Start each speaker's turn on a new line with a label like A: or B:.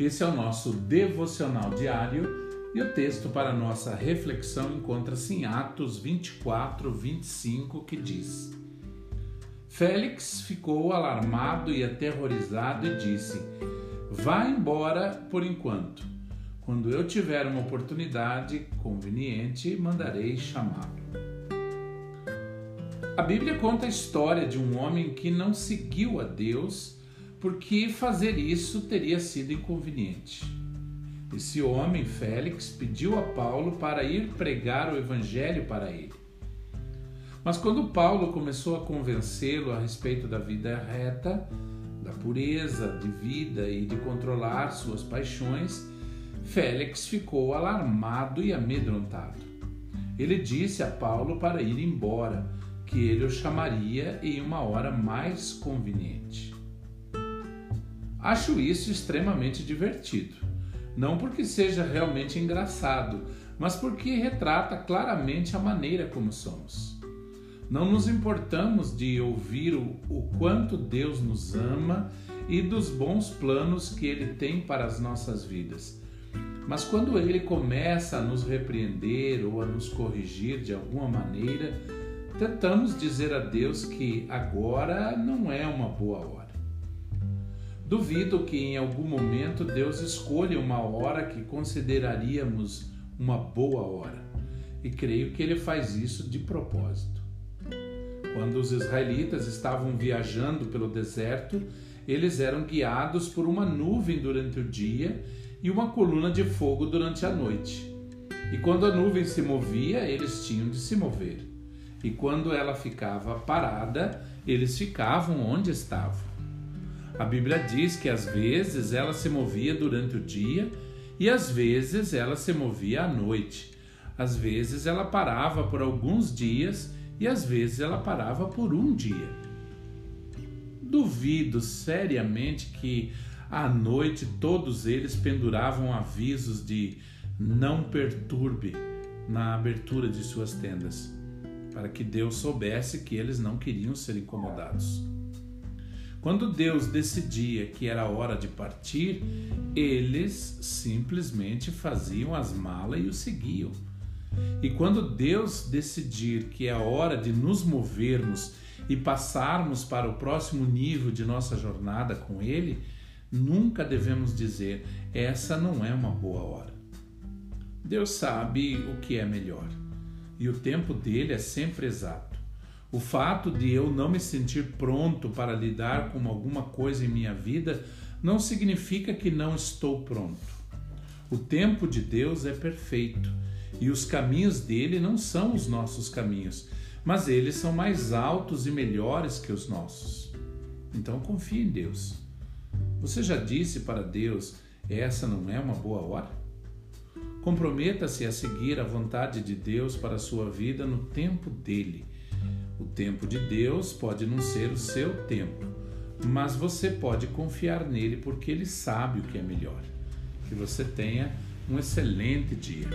A: Esse é o nosso devocional diário e o texto para nossa reflexão encontra-se em Atos 24, 25, que diz: Félix ficou alarmado e aterrorizado e disse: Vá embora por enquanto. Quando eu tiver uma oportunidade conveniente, mandarei chamá-lo. A Bíblia conta a história de um homem que não seguiu a Deus porque fazer isso teria sido inconveniente. Esse homem, Félix, pediu a Paulo para ir pregar o evangelho para ele. Mas quando Paulo começou a convencê-lo a respeito da vida reta, da pureza de vida e de controlar suas paixões, Félix ficou alarmado e amedrontado. Ele disse a Paulo para ir embora, que ele o chamaria em uma hora mais conveniente. Acho isso extremamente divertido. Não porque seja realmente engraçado, mas porque retrata claramente a maneira como somos. Não nos importamos de ouvir o, o quanto Deus nos ama e dos bons planos que Ele tem para as nossas vidas. Mas quando Ele começa a nos repreender ou a nos corrigir de alguma maneira, tentamos dizer a Deus que agora não é uma boa hora. Duvido que em algum momento Deus escolha uma hora que consideraríamos uma boa hora, e creio que ele faz isso de propósito. Quando os israelitas estavam viajando pelo deserto, eles eram guiados por uma nuvem durante o dia e uma coluna de fogo durante a noite. E quando a nuvem se movia, eles tinham de se mover. E quando ela ficava parada, eles ficavam onde estavam. A Bíblia diz que às vezes ela se movia durante o dia e às vezes ela se movia à noite. Às vezes ela parava por alguns dias e às vezes ela parava por um dia. Duvido seriamente que à noite todos eles penduravam avisos de não perturbe na abertura de suas tendas, para que Deus soubesse que eles não queriam ser incomodados. Quando Deus decidia que era hora de partir, eles simplesmente faziam as malas e o seguiam. E quando Deus decidir que é hora de nos movermos e passarmos para o próximo nível de nossa jornada com Ele, nunca devemos dizer: essa não é uma boa hora. Deus sabe o que é melhor e o tempo dele é sempre exato. O fato de eu não me sentir pronto para lidar com alguma coisa em minha vida não significa que não estou pronto. O tempo de Deus é perfeito e os caminhos dele não são os nossos caminhos, mas eles são mais altos e melhores que os nossos. Então confie em Deus. Você já disse para Deus: essa não é uma boa hora? Comprometa-se a seguir a vontade de Deus para a sua vida no tempo dele o tempo de Deus pode não ser o seu tempo, mas você pode confiar nele porque ele sabe o que é melhor. Que você tenha um excelente dia.